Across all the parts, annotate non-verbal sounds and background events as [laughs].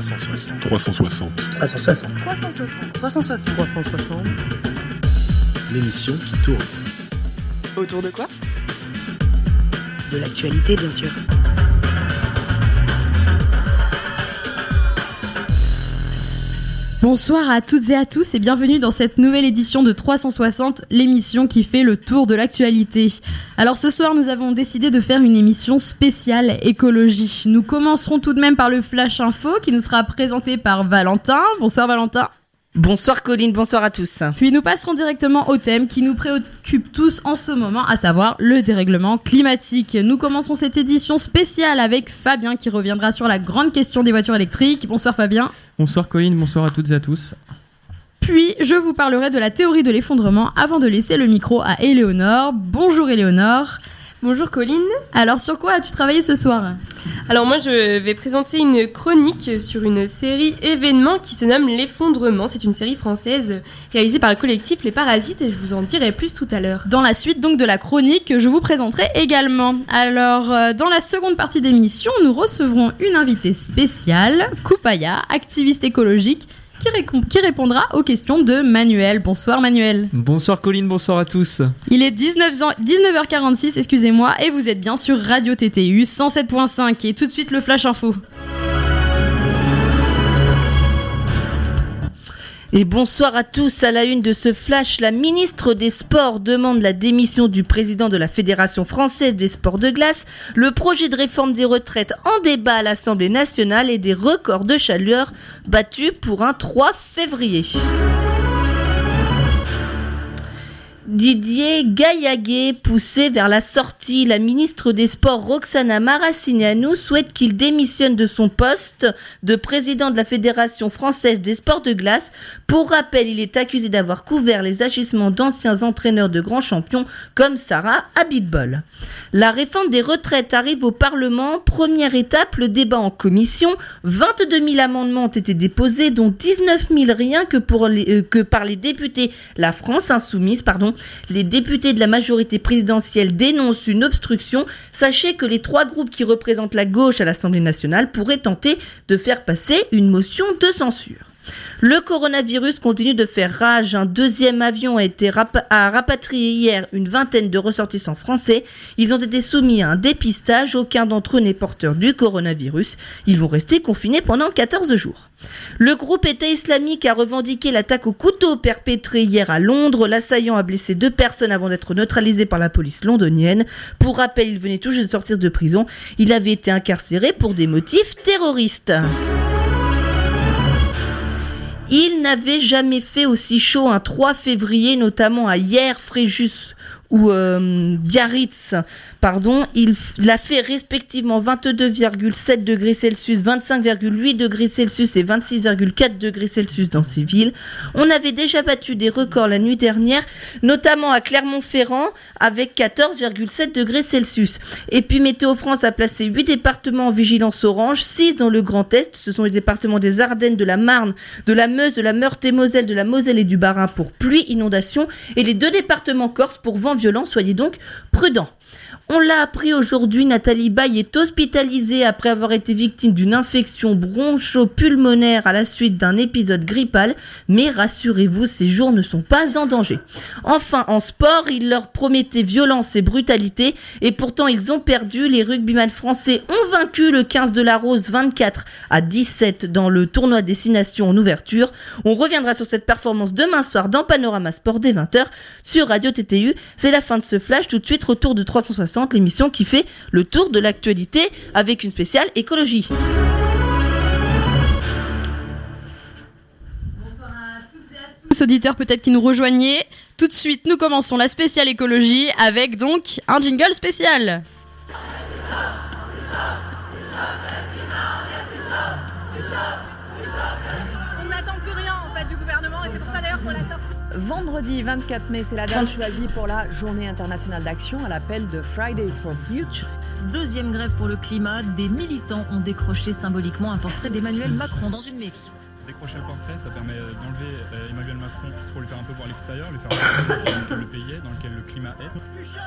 360. 360. 360. 360. 360. 360. L'émission qui tourne. Autour de quoi? De l'actualité, bien sûr. Bonsoir à toutes et à tous et bienvenue dans cette nouvelle édition de 360, l'émission qui fait le tour de l'actualité. Alors ce soir nous avons décidé de faire une émission spéciale écologie. Nous commencerons tout de même par le Flash Info qui nous sera présenté par Valentin. Bonsoir Valentin. Bonsoir Colline, bonsoir à tous. Puis nous passerons directement au thème qui nous préoccupe tous en ce moment, à savoir le dérèglement climatique. Nous commencerons cette édition spéciale avec Fabien qui reviendra sur la grande question des voitures électriques. Bonsoir Fabien. Bonsoir Colline, bonsoir à toutes et à tous. Puis je vous parlerai de la théorie de l'effondrement avant de laisser le micro à Éléonore. Bonjour Éléonore. Bonjour Colline. Alors sur quoi as-tu travaillé ce soir? Alors moi je vais présenter une chronique sur une série événement qui se nomme L'effondrement. C'est une série française réalisée par le collectif Les Parasites et je vous en dirai plus tout à l'heure. Dans la suite donc de la chronique, je vous présenterai également. Alors euh, dans la seconde partie d'émission, nous recevrons une invitée spéciale, Koupaya, activiste écologique qui, répondra aux questions de Manuel. Bonsoir Manuel. Bonsoir Colline, bonsoir à tous. Il est 19 ans- 19h46, excusez-moi, et vous êtes bien sur Radio TTU 107.5. Et tout de suite le Flash Info. Et bonsoir à tous. À la une de ce flash, la ministre des Sports demande la démission du président de la Fédération française des sports de glace. Le projet de réforme des retraites en débat à l'Assemblée nationale et des records de chaleur battus pour un 3 février. Didier Gaillaguet poussé vers la sortie. La ministre des Sports Roxana Maracineanu souhaite qu'il démissionne de son poste de président de la Fédération française des sports de glace. Pour rappel, il est accusé d'avoir couvert les agissements d'anciens entraîneurs de grands champions comme Sarah Abitbol. La réforme des retraites arrive au Parlement. Première étape, le débat en commission. 22 000 amendements ont été déposés, dont 19 000 rien que, euh, que par les députés La France Insoumise. Pardon. Les députés de la majorité présidentielle dénoncent une obstruction. Sachez que les trois groupes qui représentent la gauche à l'Assemblée nationale pourraient tenter de faire passer une motion de censure. Le coronavirus continue de faire rage. Un deuxième avion a été rapatrié hier une vingtaine de ressortissants français. Ils ont été soumis à un dépistage. Aucun d'entre eux n'est porteur du coronavirus. Ils vont rester confinés pendant 14 jours. Le groupe État islamique a revendiqué l'attaque au couteau perpétrée hier à Londres. L'assaillant a blessé deux personnes avant d'être neutralisé par la police londonienne. Pour rappel, il venait tout juste de sortir de prison. Il avait été incarcéré pour des motifs terroristes. Il n'avait jamais fait aussi chaud un 3 février, notamment à hier, Fréjus ou euh, Biarritz, pardon, il, il a fait respectivement 22,7 degrés Celsius, 25,8 degrés Celsius et 26,4 degrés Celsius dans ces villes. On avait déjà battu des records la nuit dernière, notamment à Clermont-Ferrand avec 14,7 degrés Celsius. Et puis Météo France a placé 8 départements en vigilance orange, 6 dans le Grand Est, ce sont les départements des Ardennes, de la Marne, de la Meuse, de la Meurthe-et-Moselle, de la Moselle et du Bas-Rhin pour pluie, inondation, et les deux départements corse pour vent soyez donc prudents. On l'a appris aujourd'hui, Nathalie Baye est hospitalisée après avoir été victime d'une infection broncho-pulmonaire à la suite d'un épisode grippal, mais rassurez-vous, ces jours ne sont pas en danger. Enfin, en sport, il leur promettait violence et brutalité, et pourtant ils ont perdu. Les rugbyman français ont vaincu le 15 de la Rose 24 à 17 dans le tournoi Destination en ouverture. On reviendra sur cette performance demain soir dans Panorama Sport dès 20h sur Radio TTU. C'est la fin de ce flash. Tout de suite, retour de 360, l'émission qui fait le tour de l'actualité avec une spéciale écologie. Tous auditeurs peut-être qui nous rejoignaient. Tout de suite, nous commençons la spéciale écologie avec donc un jingle spécial. Vendredi 24 mai, c'est la date choisie pour la Journée internationale d'action à l'appel de Fridays for Future. Deuxième grève pour le climat, des militants ont décroché symboliquement un portrait d'Emmanuel Macron dans une mairie. Décrocher le portrait, ça permet d'enlever euh, Emmanuel Macron pour le faire un peu voir l'extérieur, lui faire voir dans lequel le pays est, dans lequel le climat est. Plus chaud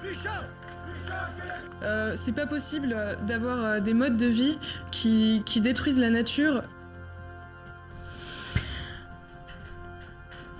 Plus chaud Euh, c'est pas possible d'avoir euh, des modes de vie qui, qui détruisent la nature.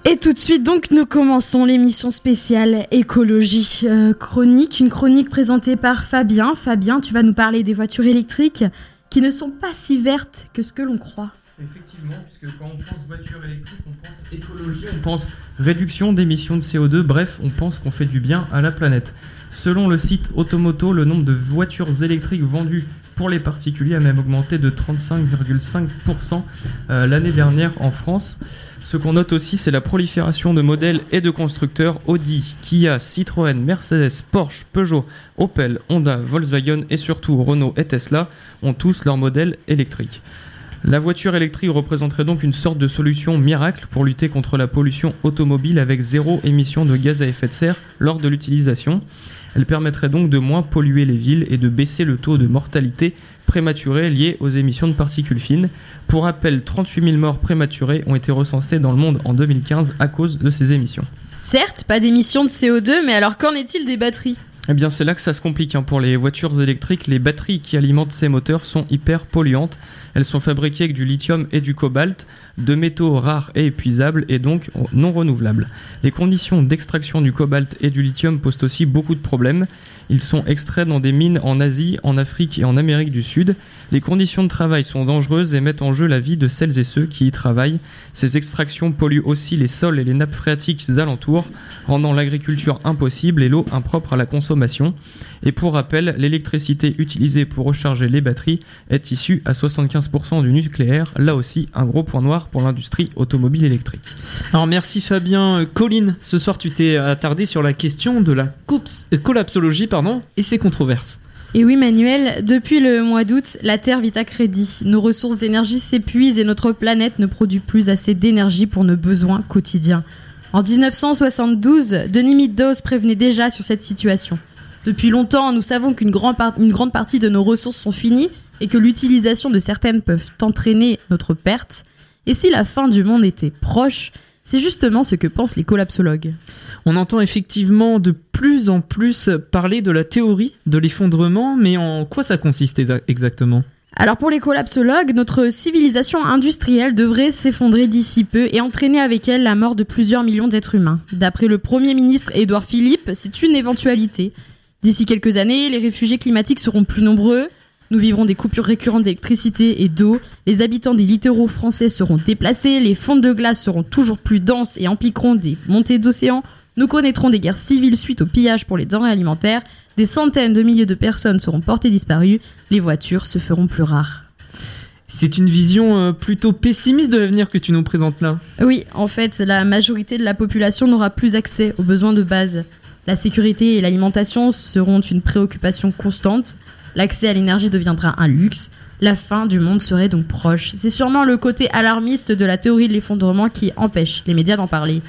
Et tout de suite, donc, nous commençons l'émission spéciale écologie euh, chronique, une chronique présentée par Fabien. Fabien, tu vas nous parler des voitures électriques qui ne sont pas si vertes que ce que l'on croit. Effectivement, puisque quand on pense voiture électrique, on pense écologie, on pense réduction d'émissions de CO2, bref, on pense qu'on fait du bien à la planète. Selon le site Automoto, le nombre de voitures électriques vendues pour les particuliers a même augmenté de 35,5% euh, l'année dernière en France. Ce qu'on note aussi, c'est la prolifération de modèles et de constructeurs Audi, Kia, Citroën, Mercedes, Porsche, Peugeot, Opel, Honda, Volkswagen et surtout Renault et Tesla ont tous leurs modèles électriques. La voiture électrique représenterait donc une sorte de solution miracle pour lutter contre la pollution automobile avec zéro émission de gaz à effet de serre lors de l'utilisation. Elle permettrait donc de moins polluer les villes et de baisser le taux de mortalité prématurée lié aux émissions de particules fines. Pour rappel, 38 000 morts prématurées ont été recensées dans le monde en 2015 à cause de ces émissions. Certes, pas d'émissions de CO2, mais alors qu'en est-il des batteries? Eh bien, c'est là que ça se complique. hein. Pour les voitures électriques, les batteries qui alimentent ces moteurs sont hyper polluantes. Elles sont fabriquées avec du lithium et du cobalt, deux métaux rares et épuisables et donc non renouvelables. Les conditions d'extraction du cobalt et du lithium posent aussi beaucoup de problèmes. Ils sont extraits dans des mines en Asie, en Afrique et en Amérique du Sud. Les conditions de travail sont dangereuses et mettent en jeu la vie de celles et ceux qui y travaillent. Ces extractions polluent aussi les sols et les nappes phréatiques alentours, rendant l'agriculture impossible et l'eau impropre à la consommation. Et pour rappel, l'électricité utilisée pour recharger les batteries est issue à 75% du nucléaire, là aussi un gros point noir pour l'industrie automobile électrique. Alors merci Fabien. Euh, Colline, ce soir tu t'es attardé sur la question de la euh, collapsologie pardon, et ses controverses. Et oui, Manuel, depuis le mois d'août, la Terre vit à crédit. Nos ressources d'énergie s'épuisent et notre planète ne produit plus assez d'énergie pour nos besoins quotidiens. En 1972, Denis Middos prévenait déjà sur cette situation. Depuis longtemps, nous savons qu'une grand par- une grande partie de nos ressources sont finies et que l'utilisation de certaines peuvent entraîner notre perte. Et si la fin du monde était proche, c'est justement ce que pensent les collapsologues. On entend effectivement de plus en plus parler de la théorie de l'effondrement, mais en quoi ça consiste exa- exactement? Alors pour les collapsologues, notre civilisation industrielle devrait s'effondrer d'ici peu et entraîner avec elle la mort de plusieurs millions d'êtres humains. D'après le Premier ministre Édouard Philippe, c'est une éventualité. D'ici quelques années, les réfugiés climatiques seront plus nombreux, nous vivrons des coupures récurrentes d'électricité et d'eau, les habitants des littoraux français seront déplacés, les fonds de glace seront toujours plus denses et impliqueront des montées d'océans, nous connaîtrons des guerres civiles suite au pillage pour les denrées alimentaires, des centaines de milliers de personnes seront portées disparues, les voitures se feront plus rares. C'est une vision euh, plutôt pessimiste de l'avenir que tu nous présentes là. Oui, en fait, la majorité de la population n'aura plus accès aux besoins de base. La sécurité et l'alimentation seront une préoccupation constante. L'accès à l'énergie deviendra un luxe. La fin du monde serait donc proche. C'est sûrement le côté alarmiste de la théorie de l'effondrement qui empêche les médias d'en parler.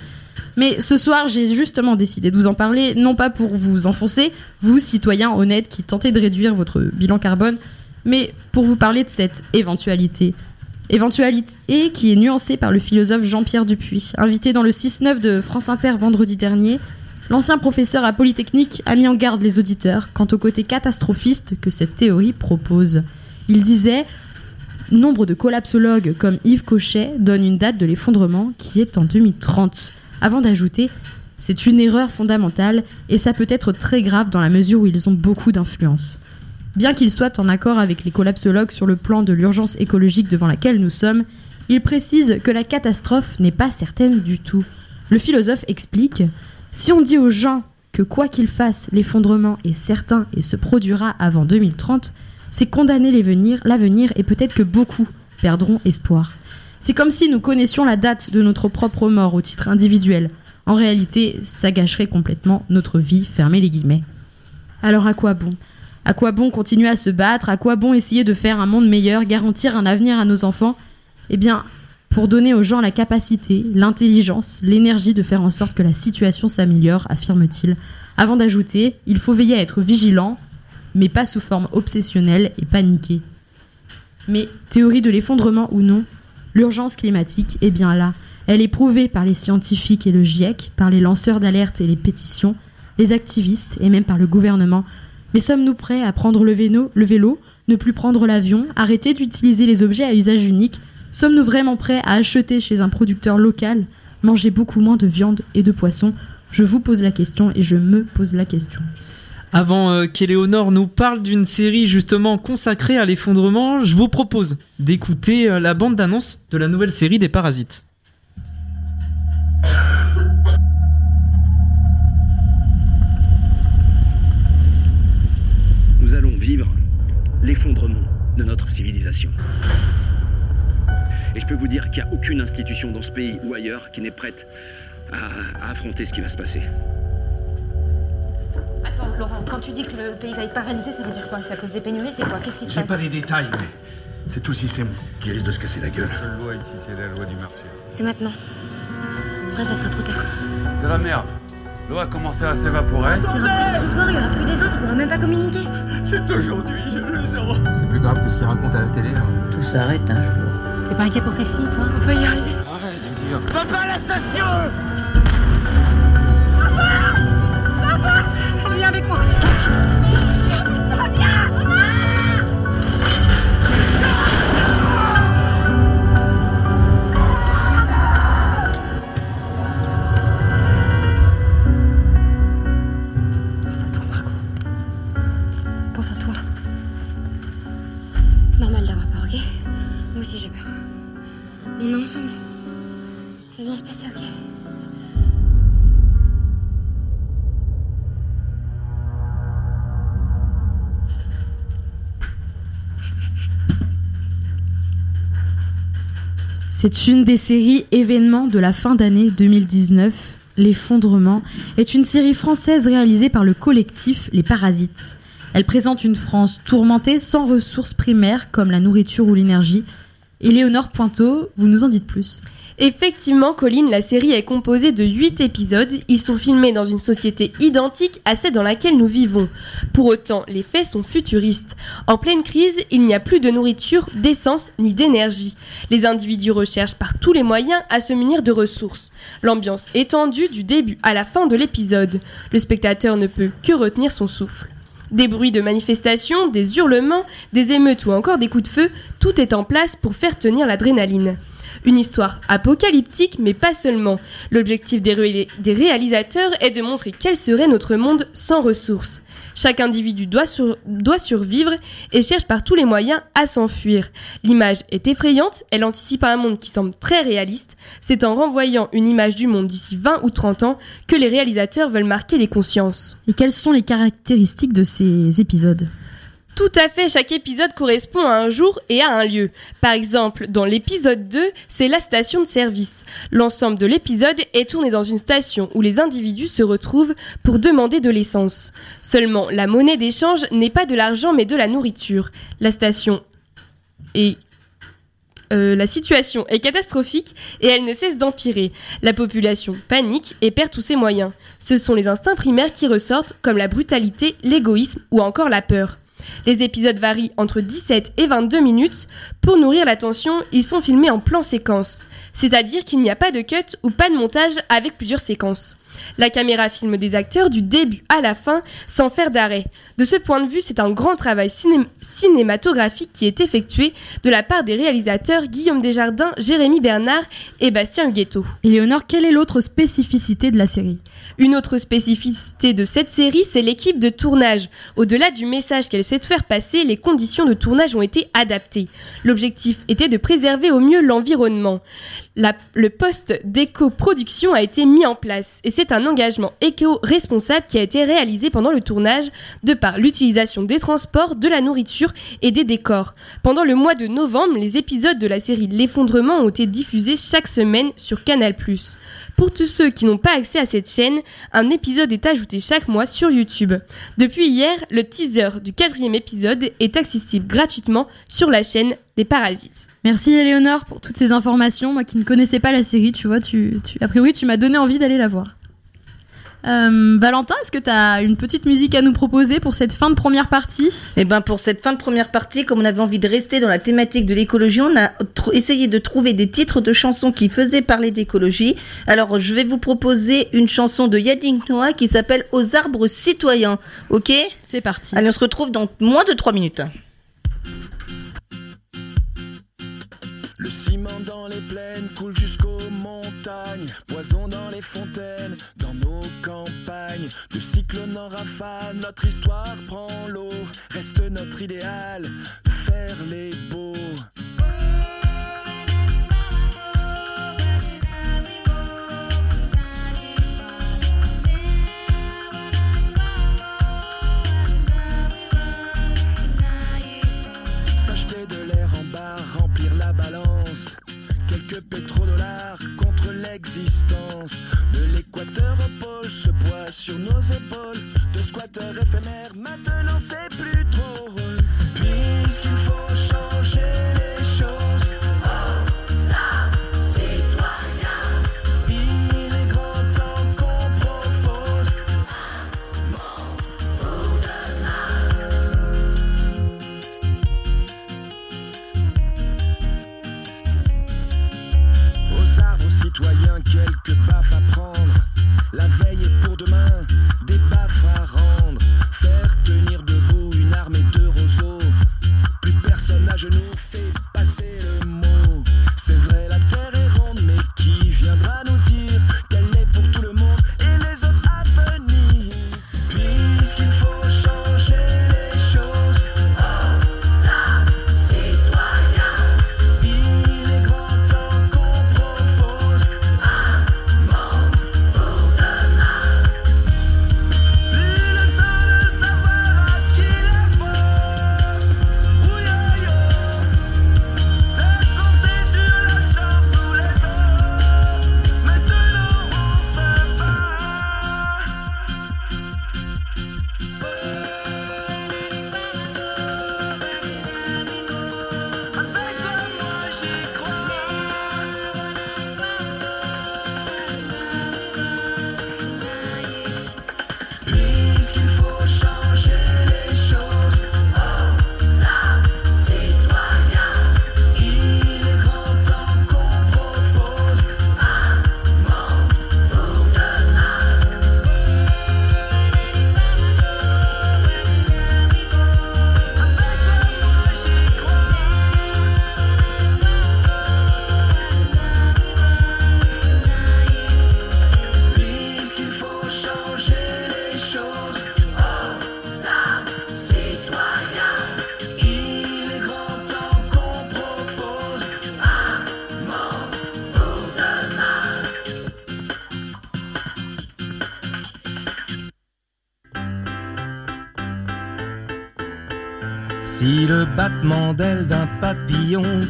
Mais ce soir, j'ai justement décidé de vous en parler, non pas pour vous enfoncer, vous, citoyens honnêtes qui tentez de réduire votre bilan carbone, mais pour vous parler de cette éventualité. Éventualité qui est nuancée par le philosophe Jean-Pierre Dupuis. Invité dans le 6-9 de France Inter vendredi dernier, l'ancien professeur à Polytechnique a mis en garde les auditeurs quant au côté catastrophiste que cette théorie propose. Il disait Nombre de collapsologues comme Yves Cochet donnent une date de l'effondrement qui est en 2030. Avant d'ajouter C'est une erreur fondamentale et ça peut être très grave dans la mesure où ils ont beaucoup d'influence. Bien qu'il soit en accord avec les collapsologues sur le plan de l'urgence écologique devant laquelle nous sommes, il précise que la catastrophe n'est pas certaine du tout. Le philosophe explique Si on dit aux gens que quoi qu'ils fassent, l'effondrement est certain et se produira avant 2030, c'est condamner l'avenir et peut-être que beaucoup perdront espoir. C'est comme si nous connaissions la date de notre propre mort au titre individuel. En réalité, ça gâcherait complètement notre vie, fermez les guillemets. Alors à quoi bon? À quoi bon continuer à se battre? À quoi bon essayer de faire un monde meilleur, garantir un avenir à nos enfants? Eh bien, pour donner aux gens la capacité, l'intelligence, l'énergie de faire en sorte que la situation s'améliore, affirme-t-il. Avant d'ajouter, il faut veiller à être vigilant, mais pas sous forme obsessionnelle et paniquée. Mais théorie de l'effondrement ou non, l'urgence climatique est bien là. Elle est prouvée par les scientifiques et le GIEC, par les lanceurs d'alerte et les pétitions, les activistes et même par le gouvernement. Mais sommes-nous prêts à prendre le vélo, le vélo, ne plus prendre l'avion, arrêter d'utiliser les objets à usage unique Sommes-nous vraiment prêts à acheter chez un producteur local, manger beaucoup moins de viande et de poisson? Je vous pose la question et je me pose la question. Avant euh, qu'Éléonore nous parle d'une série justement consacrée à l'effondrement, je vous propose d'écouter euh, la bande d'annonce de la nouvelle série des Parasites. Nous allons vivre l'effondrement de notre civilisation. Et je peux vous dire qu'il n'y a aucune institution dans ce pays ou ailleurs qui n'est prête à, à affronter ce qui va se passer. Attends, Laurent, quand tu dis que le pays va être paralysé, ça veut dire quoi? C'est à cause des pénuries C'est quoi? Qu'est-ce qui se J'ai passe? pas les détails, mais c'est tout le système qui risque de se casser la gueule. seule loi ici, c'est la loi du marché. C'est maintenant. Après, ça sera trop tard. C'est la merde. L'eau a commencé à s'évaporer. Il y aura plus de transport, il y aura plus d'essence, on pourra même pas communiquer. C'est aujourd'hui, je le sens. C'est plus grave que ce qu'il raconte à la télé. hein. Tout s'arrête un jour. T'es pas inquiet pour tes filles, toi? On peut y arriver. Arrête de dire. Papa à la station C'est une des séries événements de la fin d'année 2019. L'effondrement est une série française réalisée par le collectif Les Parasites. Elle présente une France tourmentée sans ressources primaires comme la nourriture ou l'énergie. Éléonore Pointeau, vous nous en dites plus? Effectivement, Colline, la série est composée de 8 épisodes. Ils sont filmés dans une société identique à celle dans laquelle nous vivons. Pour autant, les faits sont futuristes. En pleine crise, il n'y a plus de nourriture, d'essence ni d'énergie. Les individus recherchent par tous les moyens à se munir de ressources. L'ambiance est tendue du début à la fin de l'épisode. Le spectateur ne peut que retenir son souffle. Des bruits de manifestations, des hurlements, des émeutes ou encore des coups de feu, tout est en place pour faire tenir l'adrénaline. Une histoire apocalyptique, mais pas seulement. L'objectif des, ré- des réalisateurs est de montrer quel serait notre monde sans ressources. Chaque individu doit, doit survivre et cherche par tous les moyens à s'enfuir. L'image est effrayante, elle anticipe un monde qui semble très réaliste. C'est en renvoyant une image du monde d'ici 20 ou 30 ans que les réalisateurs veulent marquer les consciences. Et quelles sont les caractéristiques de ces épisodes? Tout à fait, chaque épisode correspond à un jour et à un lieu. Par exemple, dans l'épisode 2, c'est la station de service. L'ensemble de l'épisode est tourné dans une station où les individus se retrouvent pour demander de l'essence. Seulement, la monnaie d'échange n'est pas de l'argent mais de la nourriture. La station est euh, la situation est catastrophique et elle ne cesse d'empirer. La population panique et perd tous ses moyens. Ce sont les instincts primaires qui ressortent, comme la brutalité, l'égoïsme ou encore la peur. Les épisodes varient entre 17 et 22 minutes. Pour nourrir l'attention, ils sont filmés en plan séquence, c'est-à-dire qu'il n'y a pas de cut ou pas de montage avec plusieurs séquences. La caméra filme des acteurs du début à la fin sans faire d'arrêt. De ce point de vue, c'est un grand travail ciné- cinématographique qui est effectué de la part des réalisateurs Guillaume Desjardins, Jérémy Bernard et Bastien Guetto. Éléonore, quelle est l'autre spécificité de la série? Une autre spécificité de cette série, c'est l'équipe de tournage. Au-delà du message qu'elle souhaite faire passer, les conditions de tournage ont été adaptées. L'objectif était de préserver au mieux l'environnement. Le poste d'éco-production a été mis en place et c'est un engagement éco-responsable qui a été réalisé pendant le tournage de par l'utilisation des transports, de la nourriture et des décors. Pendant le mois de novembre, les épisodes de la série L'effondrement ont été diffusés chaque semaine sur Canal+. Pour tous ceux qui n'ont pas accès à cette chaîne, un épisode est ajouté chaque mois sur YouTube. Depuis hier, le teaser du quatrième épisode est accessible gratuitement sur la chaîne des Parasites. Merci Éléonore pour toutes ces informations. Moi qui ne connaissais pas la série, tu vois, tu, tu- a priori tu m'as donné envie d'aller la voir. Euh, Valentin, est-ce que tu as une petite musique à nous proposer pour cette fin de première partie? Eh ben pour cette fin de première partie, comme on avait envie de rester dans la thématique de l'écologie, on a tr- essayé de trouver des titres de chansons qui faisaient parler d'écologie. Alors je vais vous proposer une chanson de Yannick Noah qui s'appelle Aux arbres citoyens. Ok? C'est parti. Allez, on se retrouve dans moins de 3 minutes. Le ciment dans les plaines coule jusqu'aux montagnes, poison dans les fontaines, dans nos campagnes. Cyclone en rafale, notre histoire prend l'eau. Reste notre idéal, faire les De squatteurs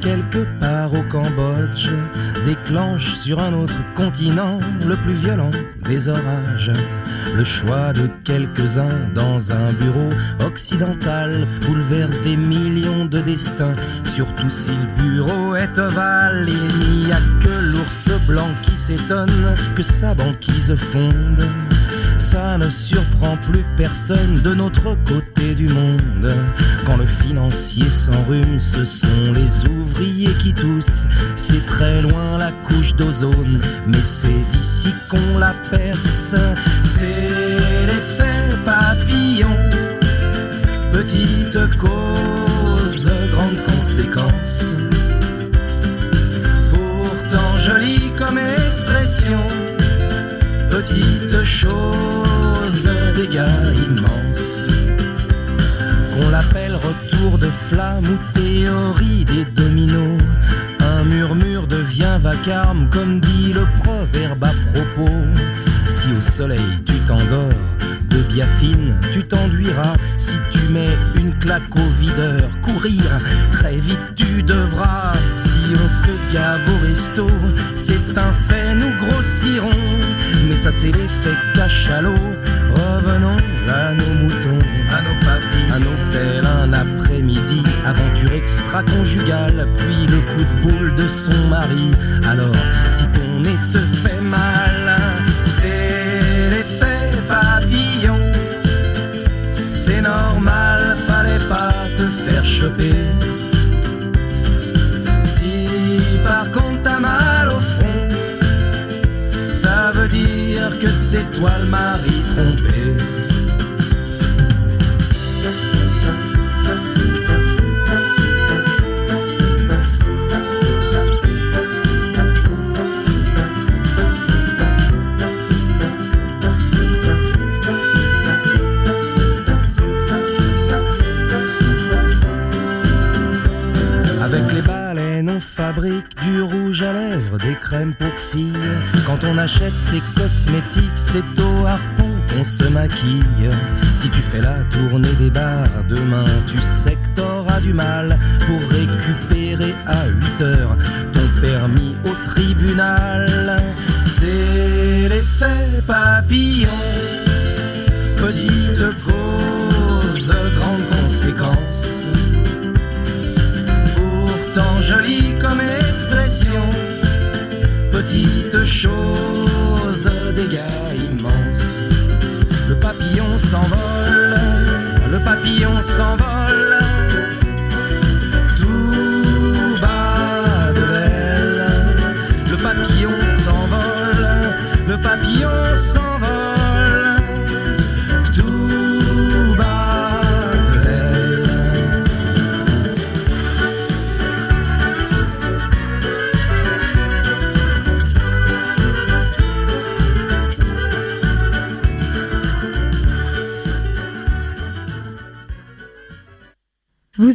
quelque part au Cambodge déclenche sur un autre continent le plus violent des orages, le choix de quelques-uns dans un bureau occidental bouleverse des millions de destins, surtout si le bureau est ovale. Il n'y a que l'ours blanc qui s'étonne que sa banquise fonde. Ça ne surprend plus personne de notre côté du monde. Quand le financier s'enrhume, ce sont les ouvriers qui toussent. C'est très loin la couche d'ozone, mais c'est d'ici qu'on la perce. C'est l'effet papillon. Petite cause, grande conséquence. Pourtant jolie comme expression petite chose, dégâts immenses. Qu'on l'appelle retour de flamme ou théorie des dominos. Un murmure devient vacarme, comme dit le proverbe à propos. Si au soleil tu t'endors, de biafine tu t'enduiras. Si tu mets une claque au videur, courir, très vite tu devras. Si on se gave au resto, c'est un fait, nous grossirons. Mais ça c'est l'effet cachalot. Revenons conjugal, puis le coup de boule de son mari. Alors, si ton nez te fait mal, c'est l'effet papillon. C'est normal, fallait pas te faire choper. Si par contre t'as mal au front, ça veut dire que c'est toi le mari trompé. On achète ses cosmétiques, c'est au harpon qu'on se maquille. Si tu fais la tournée des bars demain, tu sais que t'auras du mal pour récupérer à 8 heures ton permis au tribunal. C'est l'effet papillon, petite cause, grande conséquence Petite chose, dégâts immenses. Le papillon s'envole, le papillon s'envole.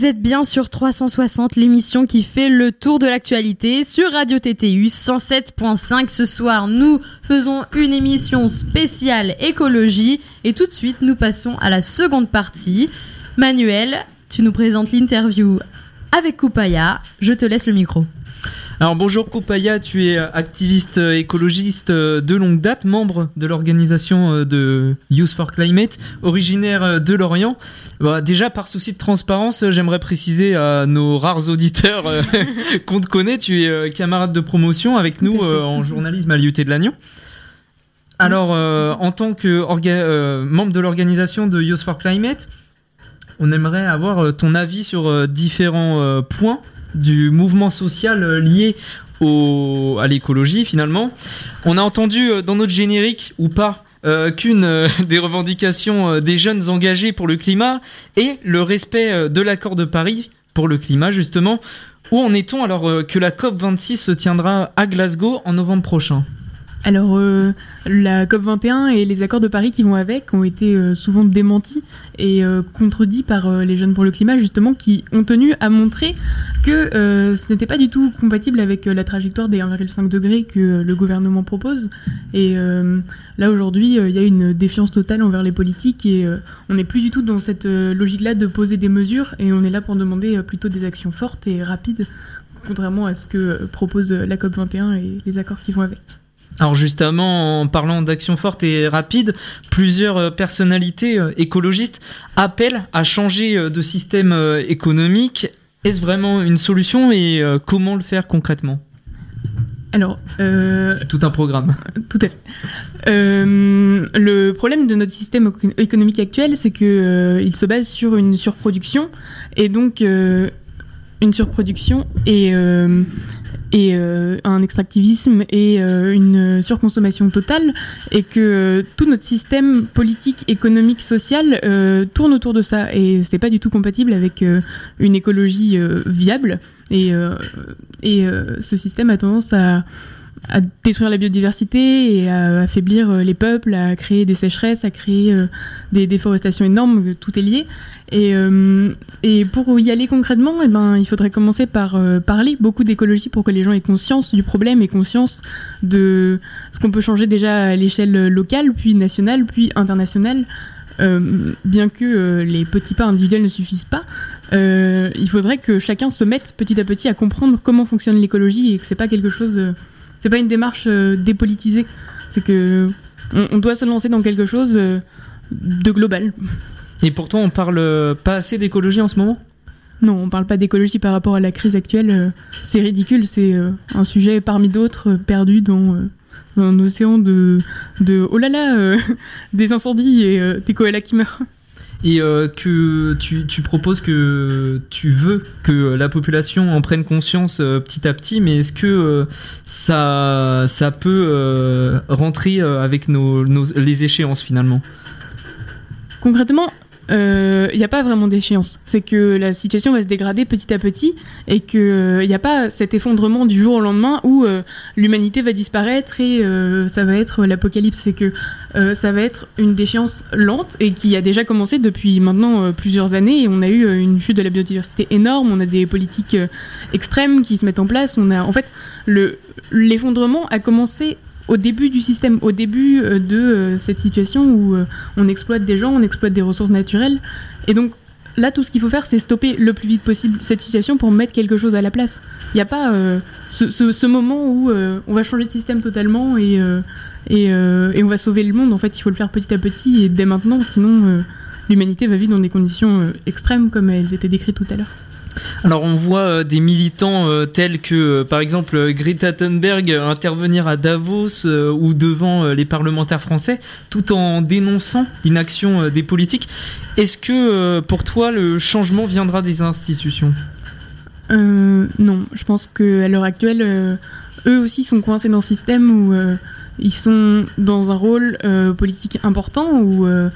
Vous êtes bien sur 360, l'émission qui fait le tour de l'actualité sur Radio TTU 107.5. Ce soir, nous faisons une émission spéciale écologie et tout de suite, nous passons à la seconde partie. Manuel, tu nous présentes l'interview avec Koupaya. Je te laisse le micro. Alors bonjour Koupaya, tu es euh, activiste euh, écologiste euh, de longue date, membre de l'organisation de Youth for Climate, originaire de Lorient. Bah, déjà par souci de transparence, j'aimerais préciser à nos rares auditeurs [laughs] qu'on te connaît, tu es camarade de promotion avec nous en journalisme à l'IUT de Lannion. Alors euh, en tant que euh, membre de l'organisation de Youth for Climate, on aimerait avoir ton avis sur différents points du mouvement social euh, lié au, à l'écologie finalement. On a entendu euh, dans notre générique ou pas euh, qu'une [laughs] des revendications des jeunes engagés pour le climat est le respect de l'accord de Paris pour le climat justement. Où en est-on alors que la COP26 se tiendra à Glasgow en novembre prochain? Alors, euh, la COP21 et les accords de Paris qui vont avec ont été euh, souvent démentis et euh, contredits par les Jeunes pour le Climat, justement, qui ont tenu à montrer que ce n'était pas du tout compatible avec la trajectoire des 1,5 degrés que le gouvernement propose. Et là, aujourd'hui, il y a une défiance totale envers les politiques et on n'est plus du tout dans cette logique-là de poser des mesures et on est là pour demander plutôt des actions fortes et rapides, contrairement à ce que propose la COP21 et les accords qui vont avec. Alors justement, en parlant d'actions fortes et rapides, plusieurs euh, personnalités euh, écologistes appellent à changer euh, de système économique. Est-ce vraiment une solution et comment le faire concrètement? Alors, euh, C'est tout un programme. [laughs] Tout à fait. Euh, le problème de notre système éco- économique actuel, c'est que euh, il se base sur une surproduction et donc une surproduction et et euh, un extractivisme et euh, une surconsommation totale et que euh, tout notre système politique, économique, social tourne autour de ça. Et c'est pas du tout compatible avec une écologie viable. Et et ce système a tendance à à détruire la biodiversité et à affaiblir euh, les peuples, à créer des sécheresses, à créer euh, des déforestations énormes, euh, tout est lié. Et, pour y aller concrètement, eh ben, il faudrait commencer par parler beaucoup d'écologie pour que les gens aient conscience du problème et conscience de ce qu'on peut changer déjà à l'échelle locale, puis nationale, puis internationale. Bien que les petits pas individuels ne suffisent pas, il faudrait que chacun se mette petit à petit à comprendre comment fonctionne l'écologie et que c'est pas quelque chose, c'est pas une démarche euh, dépolitisée. C'est que on, on doit se lancer dans quelque chose euh, de global. Et pourtant, on parle euh, pas assez d'écologie en ce moment? Non, on parle pas d'écologie par rapport à la crise actuelle. c'est ridicule. C'est un sujet parmi d'autres perdu dans, dans un océan de, de oh là là, euh, [laughs] des incendies et euh, des koalas qui meurent. Et euh, que tu, tu proposes que tu veux que la population en prenne conscience euh, petit à petit, mais est-ce que euh, ça, ça peut euh, rentrer euh, avec nos, nos- les échéances finalement? Concrètement, il n'y a pas vraiment d'échéance. C'est que la situation va se dégrader petit à petit et qu'il n'y a pas cet effondrement du jour au lendemain où euh, l'humanité va disparaître et euh, ça va être l'apocalypse. C'est que euh, ça va être une déchéance lente et qui a déjà commencé depuis maintenant euh, plusieurs années. On a eu euh, une chute de la biodiversité énorme, on a des politiques euh, extrêmes qui se mettent en place. On a, en fait, le- l'effondrement a commencé au début du système, au début euh, de euh, cette situation où euh, on exploite des gens, on exploite des ressources naturelles. Et donc là, tout ce qu'il faut faire, c'est stopper le plus vite possible cette situation pour mettre quelque chose à la place. Il n'y a pas ce, moment où on va changer de système totalement et, et, on va sauver le monde. En fait, il faut le faire petit à petit et dès maintenant, sinon l'humanité va vivre dans des conditions extrêmes comme elles étaient décrites tout à l'heure. Alors on voit euh, des militants euh, tels que euh, par exemple Greta Thunberg intervenir à Davos ou devant les parlementaires français tout en dénonçant l'inaction des politiques. Est-ce que pour toi le changement viendra des institutions? Non, je pense qu'à l'heure actuelle, eux aussi sont coincés dans ce système où ils sont dans un rôle politique important où euh,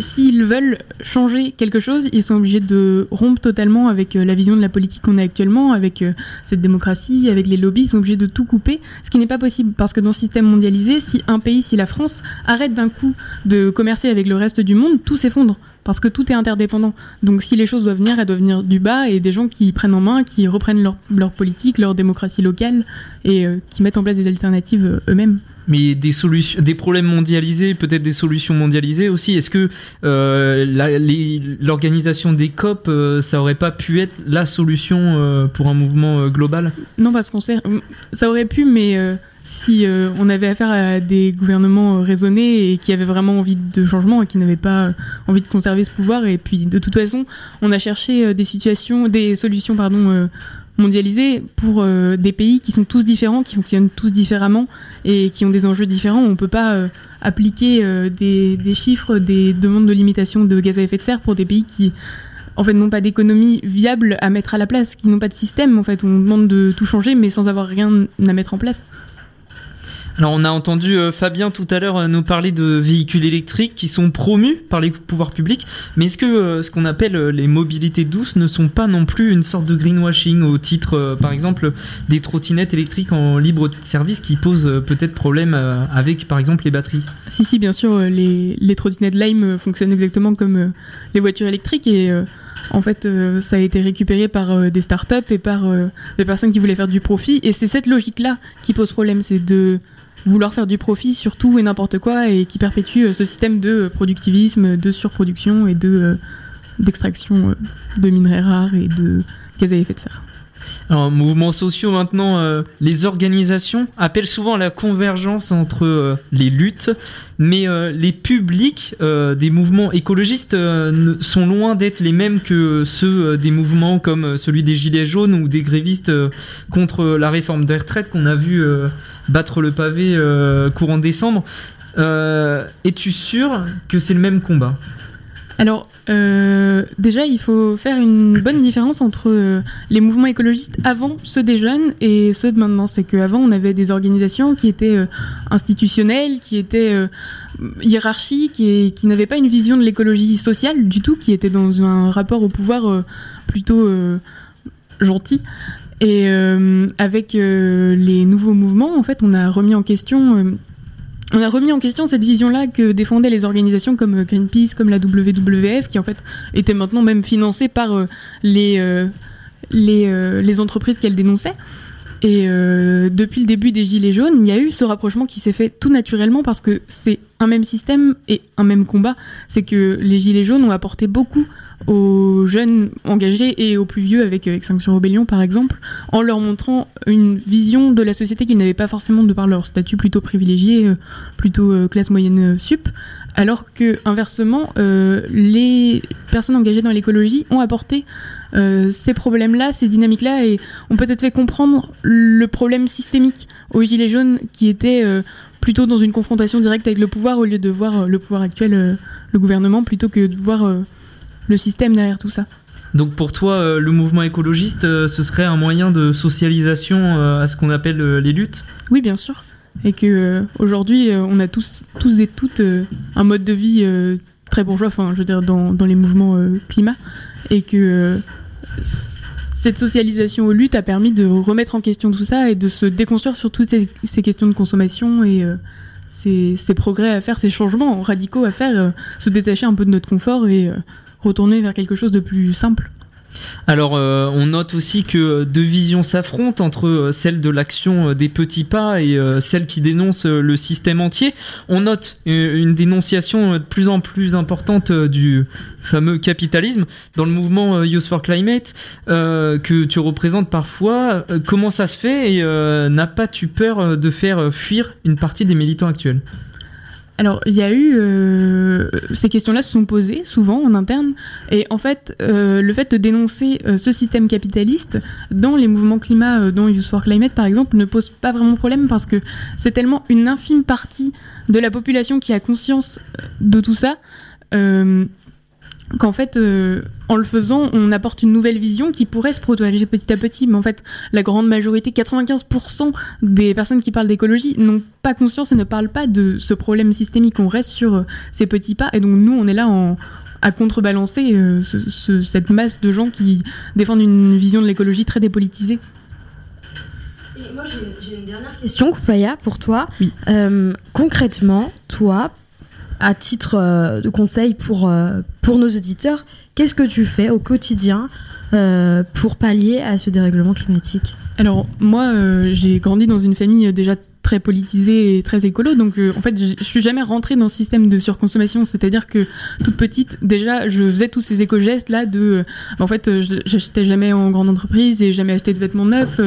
s'ils veulent changer quelque chose, ils sont obligés de rompre totalement avec euh, la vision de la politique qu'on a actuellement, avec euh, cette démocratie, avec les lobbies, ils sont obligés de tout couper, ce qui n'est pas possible parce que dans ce système mondialisé, si un pays, si la France arrête d'un coup de commercer avec le reste du monde, tout s'effondre parce que tout est interdépendant. Donc si les choses doivent venir, elles doivent venir du bas et des gens qui prennent en main, qui reprennent leur, politique, leur démocratie locale et euh, qui mettent en place des alternatives eux-mêmes. Mais des solutions, des problèmes mondialisés, peut-être des solutions mondialisées aussi. Est-ce que euh, l'organisation des COP, euh, ça aurait pas pu être la solution euh, pour un mouvement global? Non, parce qu'on sait, ça aurait pu, mais si on avait affaire à des gouvernements raisonnés et qui avaient vraiment envie de changement et qui n'avaient pas envie de conserver ce pouvoir, et puis de toute façon, on a cherché des situations, des solutions, pardon. Mondialisées pour euh, des pays qui sont tous différents, qui fonctionnent tous différemment et qui ont des enjeux différents. On peut pas euh, appliquer euh, des, des chiffres, des demandes de limitation de gaz à effet de serre pour des pays qui en fait n'ont pas d'économie viable à mettre à la place, qui n'ont pas de système. En fait, on demande de tout changer, mais sans avoir rien à mettre en place. Alors on a entendu euh, Fabien tout à l'heure euh, nous parler de véhicules électriques qui sont promus par les pouvoirs publics, mais est-ce que euh, ce qu'on appelle les mobilités douces ne sont pas non plus une sorte de greenwashing au titre par exemple des trottinettes électriques en libre service qui posent peut-être problème avec par exemple les batteries? Si, si, bien sûr, les, les trottinettes Lime fonctionnent exactement comme les voitures électriques et en fait, ça a été récupéré par des startups et par des personnes qui voulaient faire du profit. Et c'est cette logique-là qui pose problème, c'est de vouloir faire du profit sur tout et n'importe quoi et qui perpétue euh, ce système de productivisme, de surproduction et de euh, d'extraction euh, de minerais rares et de gaz à effet de serre. Alors, mouvements sociaux maintenant, euh, les organisations appellent souvent à la convergence entre euh, les luttes, mais euh, les publics des mouvements écologistes sont loin d'être les mêmes que ceux des mouvements comme celui des Gilets jaunes ou des grévistes contre la réforme des retraites qu'on a vu battre le pavé courant décembre. Es-tu sûr que c'est le même combat? Alors, euh, déjà, il faut faire une bonne différence entre euh, les mouvements écologistes avant ceux des jeunes et ceux de maintenant. C'est qu'avant, on avait des organisations qui étaient euh, institutionnelles, qui étaient hiérarchiques et qui n'avaient pas une vision de l'écologie sociale du tout, qui étaient dans un rapport au pouvoir plutôt gentil. Et avec les nouveaux mouvements, en fait, on a remis en question. On a remis en question cette vision-là que défendaient les organisations comme euh, Greenpeace, comme la WWF, qui en fait étaient maintenant même financées par euh, les, euh, les, entreprises qu'elles dénonçaient. Et depuis le début des Gilets jaunes, il y a eu ce rapprochement qui s'est fait tout naturellement parce que c'est un même système et un même combat. C'est que les Gilets jaunes ont apporté beaucoup aux jeunes engagés et aux plus vieux avec euh, Extinction Rebellion par exemple, en leur montrant une vision de la société qu'ils n'avaient pas forcément de par leur statut plutôt privilégié, euh, plutôt euh, classe moyenne sup, alors que inversement, les personnes engagées dans l'écologie ont apporté ces problèmes-là, ces dynamiques-là, et ont peut-être fait comprendre le problème systémique aux Gilets jaunes qui était euh, plutôt dans une confrontation directe avec le pouvoir au lieu de voir le pouvoir actuel, le gouvernement, plutôt que de voir le système derrière tout ça. Donc pour toi, euh, le mouvement écologiste, euh, ce serait un moyen de socialisation euh, à ce qu'on appelle les luttes? Oui, bien sûr. Et que aujourd'hui, on a tous, tous et toutes un mode de vie très bourgeois, enfin, je veux dire, dans, dans les mouvements climat, et que cette socialisation aux luttes a permis de remettre en question tout ça et de se déconstruire sur toutes ces, ces questions de consommation et euh, ces, ces progrès à faire, ces changements radicaux à faire, euh, se détacher un peu de notre confort et euh, retourner vers quelque chose de plus simple. Alors, euh, on note aussi que deux visions s'affrontent entre euh, celle de l'action euh, des petits pas et celle qui dénonce le système entier. On note une dénonciation de plus en plus importante du fameux capitalisme dans le mouvement Youth for Climate que tu représentes parfois. Comment ça se fait et euh, n'as pas tu peur de faire fuir une partie des militants actuels? Alors, il y a eu. euh, ces questions-là se sont posées souvent en interne. Et en fait, euh, le fait de dénoncer euh, ce système capitaliste dans les mouvements climat, euh, dont Youth for Climate par exemple, ne pose pas vraiment problème parce que c'est tellement une infime partie de la population qui a conscience euh, de tout ça. Qu'en fait, euh, en le faisant, on apporte une nouvelle vision qui pourrait se propager petit à petit. Mais en fait, la grande majorité, 95% des personnes qui parlent d'écologie n'ont pas conscience et ne parlent pas de ce problème systémique. On reste sur euh, ces petits pas. Et donc, nous, on est là en, à contrebalancer euh, ce- ce- cette masse de gens qui défendent une vision de l'écologie très dépolitisée. Et moi, j'ai une dernière question, Koupaya, pour toi. Euh, concrètement, toi, à titre euh, de conseil pour, euh, pour nos auditeurs, qu'est-ce que tu fais au quotidien euh, pour pallier à ce dérèglement climatique? Alors moi, j'ai grandi dans une famille déjà très politisée et très écolo, donc euh, en fait, je suis jamais rentrée dans ce système de surconsommation. C'est-à-dire que toute petite, déjà, je faisais tous ces éco-gestes là de, euh, en fait, euh, j'achetais jamais en grande entreprise et jamais acheté de vêtements neufs.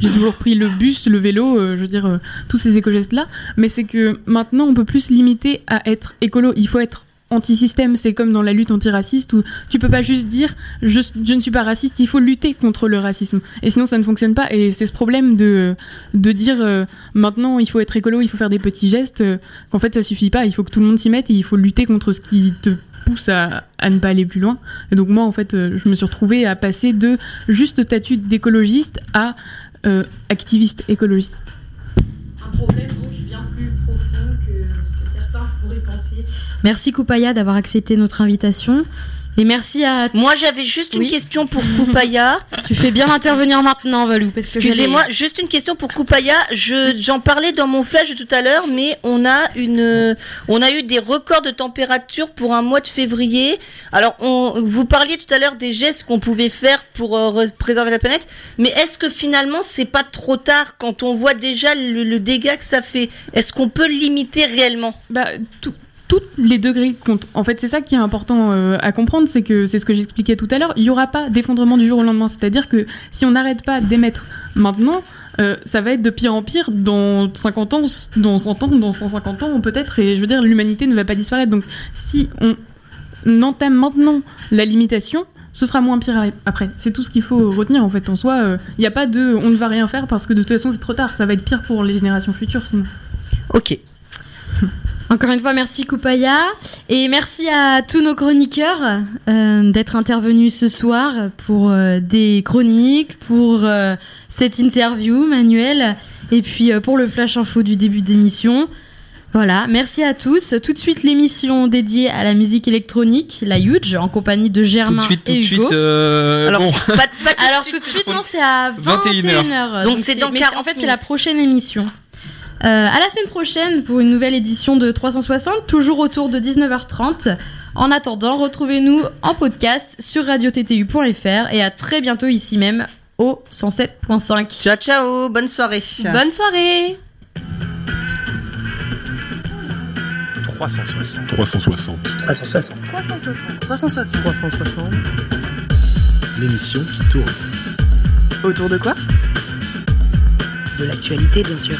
j'ai toujours pris le bus, le vélo, je veux dire, tous ces éco-gestes là. Mais c'est que maintenant, on peut plus se limiter à être écolo. Il faut être anti-système, c'est comme dans la lutte antiraciste où tu peux pas juste dire je, ne suis pas raciste, il faut lutter contre le racisme. Et sinon ça ne fonctionne pas. Et c'est ce problème de, de dire euh, maintenant il faut être écolo, il faut faire des petits gestes, euh, qu'en fait ça suffit pas, il faut que tout le monde s'y mette et il faut lutter contre ce qui te pousse à, à ne pas aller plus loin. Et donc moi en fait euh, je me suis retrouvée à passer de juste statut d'écologiste à activiste écologiste. Un problème donc bien plus profond que Merci Koupaya d'avoir accepté notre invitation. Et merci à. Moi, j'avais juste une question pour Koupaya. [laughs] Tu fais bien d'intervenir maintenant, Valou. Parce que Excusez-moi, juste une question pour Koupaya. Je, j'en parlais dans mon flash tout à l'heure, mais on a une, on a eu des records de température pour un mois de février. Alors, on, vous parliez tout à l'heure des gestes qu'on pouvait faire pour euh, préserver la planète, mais est-ce que finalement c'est pas trop tard quand on voit déjà le, le dégât que ça fait? Est-ce qu'on peut limiter réellement? Bah, tout- tous les degrés comptent. En fait, c'est ça qui est important euh, à comprendre, c'est que c'est ce que j'expliquais tout à l'heure. Il n'y aura pas d'effondrement du jour au lendemain. C'est-à-dire que si on n'arrête pas d'émettre maintenant, euh, ça va être de pire en pire dans 50 ans, dans 100 ans, dans 150 ans peut-être. Et je veux dire, l'humanité ne va pas disparaître. Donc, si on entame maintenant la limitation, ce sera moins pire après. C'est tout ce qu'il faut retenir en fait. En soi, il n'y a pas de on ne va rien faire parce que de toute façon c'est trop tard. Ça va être pire pour les générations futures sinon. Ok. Encore une fois, merci Koupaya. Et merci à tous nos chroniqueurs euh, d'être intervenus ce soir pour euh, des chroniques, pour euh, cette interview manuelle, et puis euh, pour le flash info du début d'émission. Voilà, merci à tous. Tout de suite, l'émission dédiée à la musique électronique, la Huge, en compagnie de Germain Tout de suite, tout et Hugo. suite. euh, Alors, bon. pas, pas tout Alors de tout de suite. suite, non, c'est à 21 21h. Donc, c'est dans mais 40 En fait, c'est la prochaine émission. Euh, à la semaine prochaine pour une nouvelle édition de 360, toujours autour de 19h30. En attendant, retrouvez-nous en podcast sur radiottu.fr et à très bientôt ici même au 107.5. Ciao, ciao, bonne soirée. Bonne soirée 360. 360. 360. 360. 360. 360. L'émission qui tourne. Autour de quoi? De l'actualité, bien sûr.